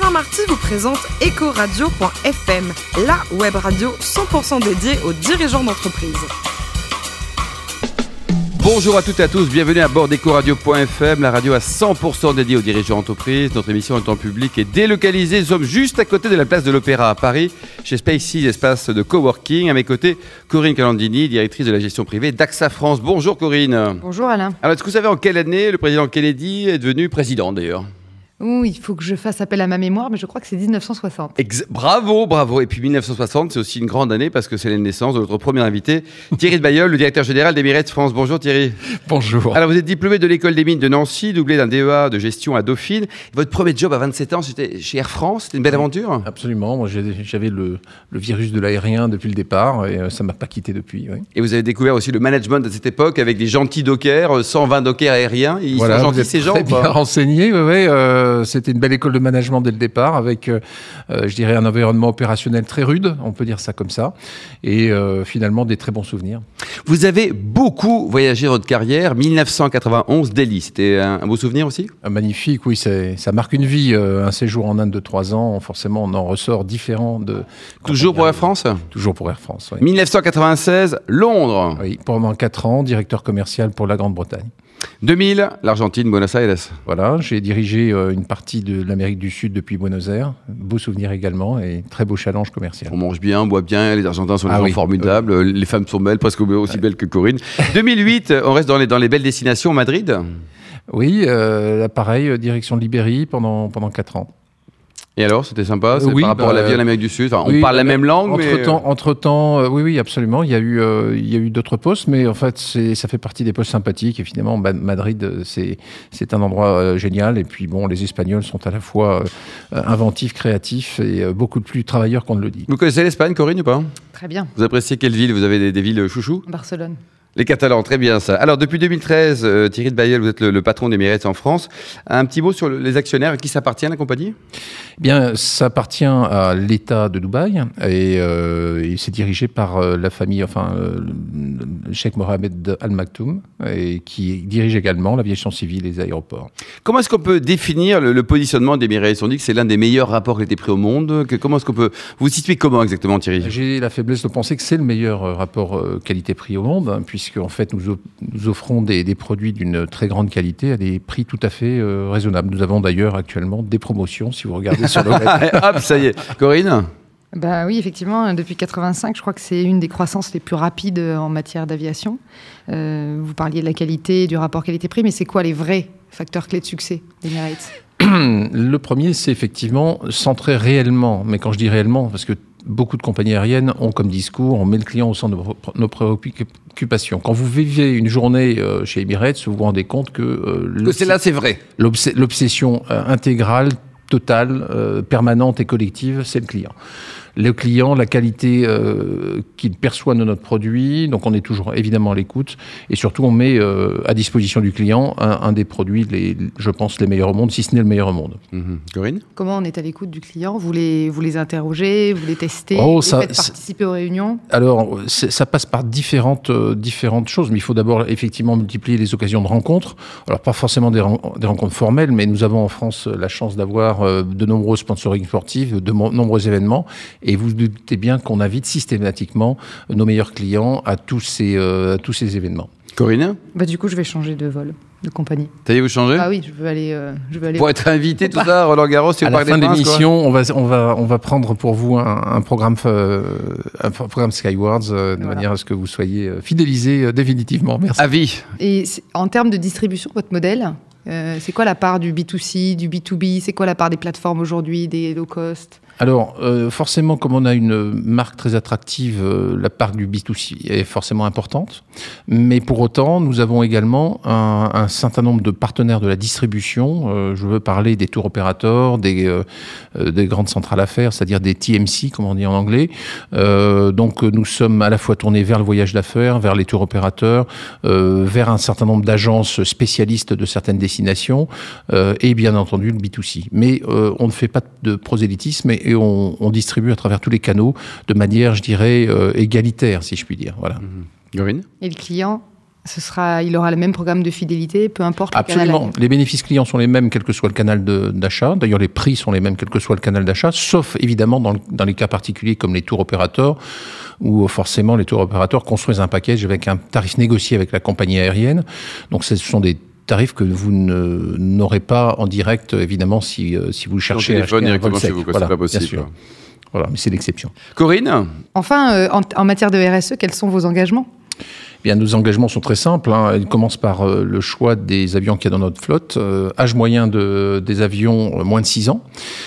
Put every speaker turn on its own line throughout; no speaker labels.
Alain Marty vous présente Ecoradio.fm, la web radio 100% dédiée aux dirigeants d'entreprise.
Bonjour à toutes et à tous, bienvenue à bord d'Ecoradio.fm, la radio à 100% dédiée aux dirigeants d'entreprise. Notre émission est en public et délocalisée. Nous sommes juste à côté de la place de l'Opéra à Paris, chez Spacey, espace de coworking. À mes côtés, Corinne Calandini, directrice de la gestion privée d'AXA France. Bonjour Corinne.
Bonjour Alain.
Alors, est-ce que vous savez en quelle année le président Kennedy est devenu président d'ailleurs?
Oui, il faut que je fasse appel à ma mémoire, mais je crois que c'est 1960.
bravo, bravo. Et puis 1960, c'est aussi une grande année parce que c'est la naissance de notre premier invité, Thierry de Bayeul, le directeur général d'Emirates France. Bonjour Thierry.
Bonjour.
Alors vous êtes diplômé de l'école des mines de Nancy, doublé d'un DEA de gestion à Dauphine. Votre premier job à 27 ans, c'était chez Air France. C'était une belle aventure?
Absolument. Moi, j'avais le, virus de l'aérien depuis le départ et euh, ça ne m'a pas quitté depuis.
Et vous avez découvert aussi le management de cette époque avec des gentils dockers, 120 dockers aériens. Ils sont gentils ces gens
Très bien renseignés, oui. oui euh, c'était une belle école de management dès le départ, avec, euh, euh, je dirais, un environnement opérationnel très rude, on peut dire ça comme ça, et euh, finalement des très bons souvenirs.
Vous avez beaucoup voyagé dans votre carrière, 1991, Delhi, c'était un, beau souvenir aussi?
Ah, Magnifique, oui, ça marque une vie. un séjour en Inde de trois ans, forcément, on en ressort différent de...
Toujours pour Air France?
Toujours pour Air France, oui.
1996, Londres
Oui, pendant quatre ans, directeur commercial pour la Grande-Bretagne.
2000, l'Argentine, Buenos Aires.
Voilà, j'ai dirigé euh, une partie de l'Amérique du Sud depuis Buenos Aires. Beau souvenir également et très beau challenge commercial.
On mange bien, on boit bien, les Argentins sont des ah gens formidables, les femmes sont belles, presque aussi belles que Corinne. 2008, on reste dans les, dans les belles destinations, Madrid?
Oui, euh, pareil, euh, direction de Libérie pendant, pendant 4 ans.
Et alors, c'était sympa oui, par rapport à la vie en bah, Amérique du Sud. on parle la même langue,
entre mais... temps, entre temps, euh, oui, oui, absolument. Il y a eu, euh, il y a eu d'autres postes, mais en fait, ça fait partie des postes sympathiques. Et finalement, Madrid, euh, c'est c'est un endroit génial. Et puis bon, les Espagnols sont à la fois inventifs, créatifs et beaucoup plus travailleurs qu'on ne le dit.
Vous connaissez l'Espagne, Corinne, ou pas?
Très bien.
Vous appréciez quelle ville? Vous avez des, des villes chouchous?
Barcelone.
Les Catalans, très bien ça. Alors depuis 2013, euh, Thierry de Bayel, vous êtes le, patron d'Emirates en France. Un petit mot sur les actionnaires. À qui s'appartient la compagnie?
Eh Bien, ça appartient à l'État de Dubaï et, euh, c'est dirigé par euh, la famille, enfin, le Sheikh Mohamed Al Maktoum, et qui dirige également l'aviation civile et les aéroports.
Comment est-ce qu'on peut définir le, positionnement d'Emirates On dit que c'est l'un des meilleurs rapports été pris au monde. comment est-ce qu'on peut vous, vous situez comment exactement, Thierry?
J'ai la faiblesse de penser que c'est le meilleur rapport qualité-prix au monde, hein, puisque en fait nous, nous offrons des, produits d'une très grande qualité à des prix tout à fait euh, raisonnables. Nous avons d'ailleurs actuellement des promotions, si vous regardez sur le web.
Hop, ça y est. Corinne
bah oui, effectivement, depuis 85, je crois que c'est une des croissances les plus rapides en matière d'aviation. Euh, vous parliez de la qualité, du rapport qualité-prix, mais c'est quoi les vrais facteurs clés de succès d'Emirates
Le premier, c'est effectivement centrer réellement, mais quand je dis réellement, parce que beaucoup de compagnies aériennes ont comme discours, on met le client au centre de nos préoccupations. Quand vous vivez une journée euh, chez Emirates, vous vous rendez compte que...
Euh, c'est là, c'est vrai.
L'obsession euh, intégrale, totale, permanente et collective, c'est le client le client, la qualité euh, qu'il perçoit de notre produit. Donc on est toujours évidemment à l'écoute et surtout on met euh, à disposition du client un, des produits, les, je pense, les meilleurs au monde, si ce n'est le meilleur au monde.
Mhm. Corinne?
Comment on est à l'écoute du client? Vous les, vous les interrogez, vous les testez, oh, vous faites participer aux réunions?
Alors ça passe par différentes, euh, différentes choses, mais il faut d'abord effectivement multiplier les occasions de rencontres. Alors pas forcément des, des rencontres formelles, mais nous avons en France la chance d'avoir de nombreux sponsoring sportifs, de nombreux événements et vous doutez bien qu'on invite systématiquement nos meilleurs clients à tous ces, euh, tous ces événements.
Corinne
bah, Du coup, je vais changer de vol de compagnie.
T'allez vous changer
Ah oui, je veux aller. Euh, je veux aller
pour être invité, tout ça, Roland Garros,
à la fin de l'émission, on va, on, va, on va prendre pour vous un, programme, euh, un programme Skywards, de manière à ce que vous soyez fidélisé définitivement. Merci.
À vie.
Et en termes de distribution, votre modèle, c'est quoi la part du B2C, du B2B C'est quoi la part des plateformes aujourd'hui, des low cost?
Alors, euh, forcément, comme on a une marque très attractive, euh, la part du B2C est forcément importante. Mais pour autant, nous avons également un, certain nombre de partenaires de la distribution. Euh, je veux parler des tours opérateurs, des, des grandes centrales affaires, c'est-à-dire des TMC, comme on dit en anglais. donc, nous sommes à la fois tournés vers le voyage d'affaires, vers les tours opérateurs, vers un certain nombre d'agences spécialistes de certaines destinations, et bien entendu le B2C. Mais on ne fait pas de prosélytisme. Et on, distribue à travers tous les canaux de manière, je dirais, euh, égalitaire, si je puis dire. Voilà.
Mmh.
Et le client ce sera, il aura le même programme de fidélité, peu importe le
Absolument.
canal.
Les bénéfices clients sont les mêmes, quel que soit le canal d'achat. D'ailleurs, les prix sont les mêmes, quel que soit le canal d'achat, sauf évidemment dans, le- dans les cas particuliers comme les tours opérateurs, où euh, forcément les tours opérateurs construisent un package avec un tarif négocié avec la compagnie aérienne. Donc, ce sont des tarifs que vous n'aurez pas en direct, évidemment, si, euh, si vous cherchez à
téléphone
acheter un
directement
vol
chez
sec.
vous, quoi,
Voilà,
c'est pas possible,
bien sûr.
quoi.
Voilà, mais c'est l'exception.
Corinne?
Enfin, euh, en, en matière de RSE, quels sont vos engagements?
Bien, nos engagements sont très simples. Hein. Ils commencent par euh, le choix des avions qu'il y a dans notre flotte. Euh, âge moyen de, des avions, euh, moins de 6 ans,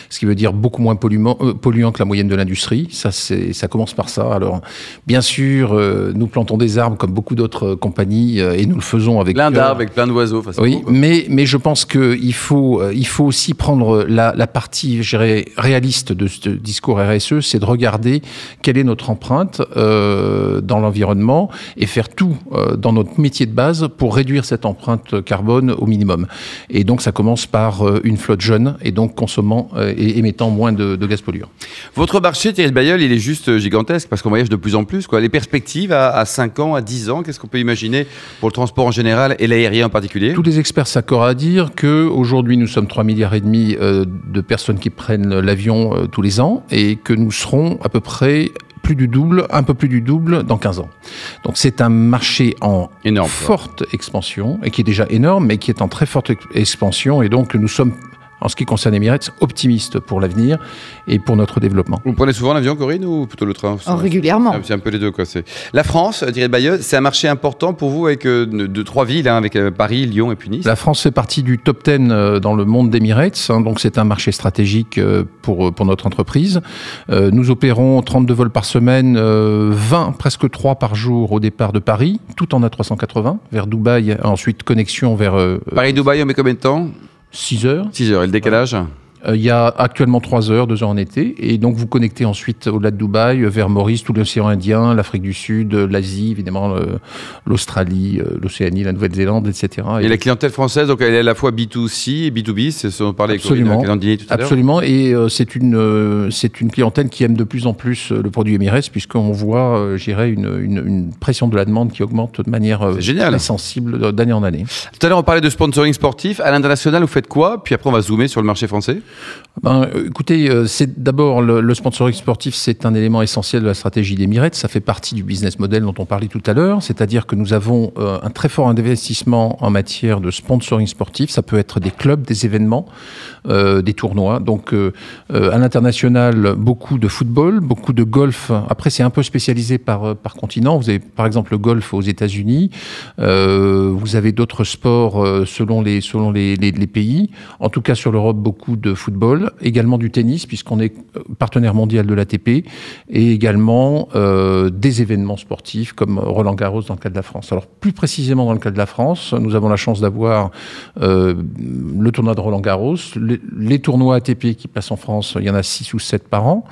ce qui veut dire beaucoup moins polluant, polluant que la moyenne de l'industrie. Ça, ça commence par ça. Alors, bien sûr, nous plantons des arbres comme beaucoup d'autres compagnies et nous le faisons avec
Plein d'arbres avec plein d'oiseaux.
Oui,
beau,
mais, mais je pense qu'il faut, il faut aussi prendre la, la partie, réaliste de ce discours RSE, c'est de regarder quelle est notre empreinte dans l'environnement et faire tout euh, dans notre métier de base pour réduire cette empreinte carbone au minimum. Et donc, ça commence par euh, une flotte jeune et donc consommant euh, et émettant moins de, de gaz polluants.
Votre marché, Thierry Bayeul, il est juste gigantesque parce qu'on voyage de plus en plus. Quoi. Les perspectives à, à 5 ans, à 10 ans, qu'est-ce qu'on peut imaginer pour le transport en général et l'aérien en particulier?
Tous les experts s'accordent à dire que aujourd'hui nous sommes 3 milliards et demi de personnes qui prennent l'avion tous les ans et que nous serons à peu près plus du double, un peu plus du double dans 15 ans. Donc c'est un marché en
Énorme.
forte expansion et qui est déjà énorme mais qui est en très forte ex- expansion et donc nous sommes en ce qui concerne Emirates optimistes pour l'avenir et pour notre développement.
Vous prenez souvent l'avion, Corinne, ou plutôt le train?
Oh, régulièrement.
C'est un peu les deux. Quoi. La France, de Bayeul, c'est un marché important pour vous avec euh, de, de trois villes, hein, avec euh, Paris, Lyon et puis Nice?
La France fait partie du top 10 euh, dans le monde d'Emirates, hein, donc c'est un marché stratégique euh, pour, pour notre entreprise. Euh, Nous opérons 32 vols par semaine, euh, 20, presque 3 par jour au départ de Paris, tout en A380, vers Dubaï, ensuite connexion vers euh,
Paris-Dubaï, on met combien de temps?
6 heures.
6 heures. Et le décalage?
Il y a actuellement 3 heures, 2 heures en été, et donc vous connectez ensuite au-delà de Dubaï, euh, vers Maurice, tout l'océan Indien, l'Afrique du Sud, euh, l'Asie, évidemment, euh, l'Australie, euh, l'Océanie, la Nouvelle-Zélande, etc.
Et la clientèle française, donc elle est à la fois B2C et B2B, c'est ce dont on parlait avec
Absolument.
Candini tout à l'heure.
Absolument, et euh, c'est une euh, c'est une clientèle qui aime de plus en plus euh, le produit Emirates puisqu'on voit, euh, je dirais, une, une, une pression de la demande qui augmente de manière euh,
génial.
très sensible euh, d'année en année.
Tout à l'heure, on parlait de sponsoring sportif. À l'international, vous faites quoi? Puis après, on va zoomer sur le marché français.
Ben, écoutez, euh, c'est d'abord le, sponsoring sportif, c'est un élément essentiel de la stratégie d'Emirates. Ça fait partie du business model dont on parlait tout à l'heure, c'est-à-dire que nous avons euh, un très fort investissement en matière de sponsoring sportif. Ça peut être des clubs, des événements, euh, des tournois. Donc, à l'international, beaucoup de football, beaucoup de golf. Après, c'est un peu spécialisé par par continent. Vous avez par exemple le golf aux États-Unis. Vous avez d'autres sports selon les selon les pays. En tout cas, sur l'Europe, beaucoup de football, également du tennis, puisqu'on est euh, partenaire mondial de l'ATP, et également euh, des événements sportifs comme Roland Garros dans le cas de la France. Alors, plus précisément dans le cas de la France, nous avons la chance d'avoir euh, le tournoi de Roland Garros, les, les tournois ATP qui passent en France, il y en a six ou sept par an.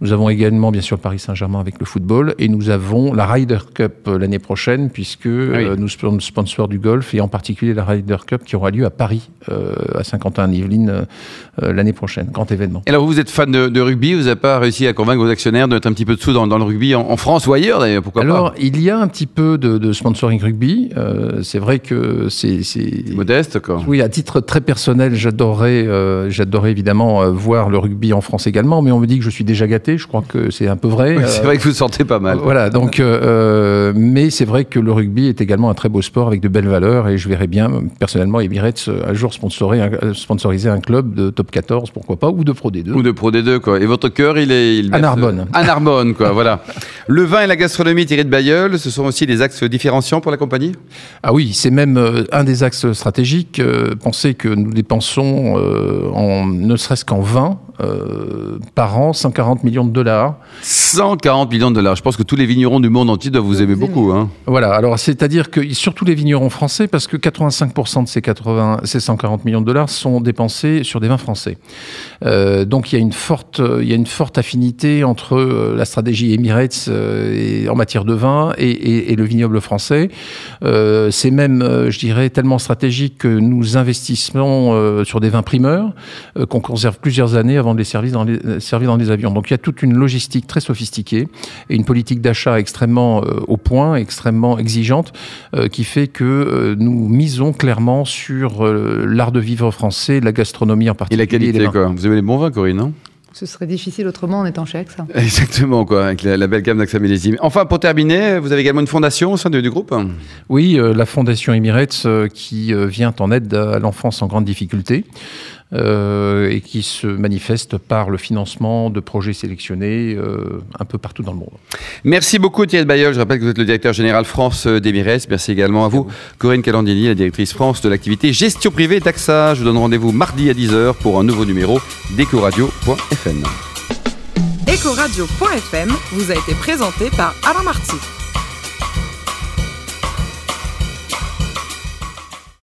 Nous avons également, bien sûr, Paris Saint-Germain avec le football, et nous avons la Ryder Cup l'année prochaine, puisque euh, nous sommes sponsors du golf, et en particulier la Ryder Cup qui aura lieu à Paris, à Saint-Quentin-en-Yvelines, l'année prochaine. Grand événement.
Et alors, vous êtes fan de, de rugby, vous n'avez pas réussi à convaincre vos actionnaires de mettre un petit peu de sous dans, dans le rugby en, en France ou ailleurs d'ailleurs, pourquoi
Alors,
pas
il y a un petit peu de, de sponsoring rugby. Euh, c'est vrai que c'est. c'est-
Modeste, quoi.
Oui, à titre très personnel, j'adorais, euh, j'adorais évidemment euh, voir le rugby en France également, mais on me dit que je suis déjà gâté. Je crois que c'est un peu vrai.
C'est
Euh,
vrai que vous sortez pas mal.
Voilà, donc, euh, euh, mais c'est vrai que le rugby est également un très beau sport avec de belles valeurs et je verrais bien, personnellement, Emirates euh, un jour sponsoriser un, euh, sponsoriser un club de top 14, pourquoi pas, ou de Pro D2.
Ou de Pro D2, quoi. Et votre cœur, il est. Il
À Narbonne.
À Narbonne, quoi, voilà. Le vin et la gastronomie, Thierry de Bayeul, ce sont aussi des axes différenciants pour la compagnie?
Ah oui, c'est même euh, un des axes stratégiques. Euh, pensez que nous dépensons, euh, en, ne serait-ce qu'en vin, euh, par an, 140 millions de dollars.
140 millions de dollars. Je pense que tous les vignerons du monde entier doivent vous aimer beaucoup. Hein.
Voilà, alors c'est-à-dire que surtout les vignerons français, parce que 85% de ces, 80, ces 140 millions de dollars sont dépensés sur des vins français. Euh, donc il y a une forte, il y a une forte affinité entre euh, la stratégie Emirates euh, et, en matière de vin et, et, et le vignoble français. Euh, c'est même, euh, je dirais, tellement stratégique que nous investissons euh, sur des vins primeurs euh, qu'on conserve plusieurs années avant de les servir dans les, euh, servir dans les avions. Donc il y a toute une logistique très sophistiquée et une politique d'achat extrêmement euh, au point, extrêmement exigeante, euh, qui fait que euh, nous misons clairement sur euh, l'art de vivre français, la gastronomie en
Et
particulier.
la qualité, quoi. Vous avez les bons vins, Corinne, non
Ce serait difficile autrement en étant chez AXA.
Exactement, quoi, avec la, la belle gamme d'Axa Millésime. Enfin, pour terminer, vous avez également une fondation au sein de- du groupe?
Oui, euh, la Fondation Emirates euh, qui euh, vient en aide à l'enfance en grande difficulté euh, et qui se manifeste par le financement de projets sélectionnés euh, un peu partout dans le monde.
Merci beaucoup Thierry Bayol. Je rappelle que vous êtes le directeur général France euh, d'Emirates. Merci également à vous, Corinne Calandini, la directrice France de l'activité gestion privée d'AXA. Je vous donne rendez-vous mardi à 10h pour un nouveau numéro d'Ecoradio.fm.
Ecoradio.fm vous a été présenté par Alain Marty.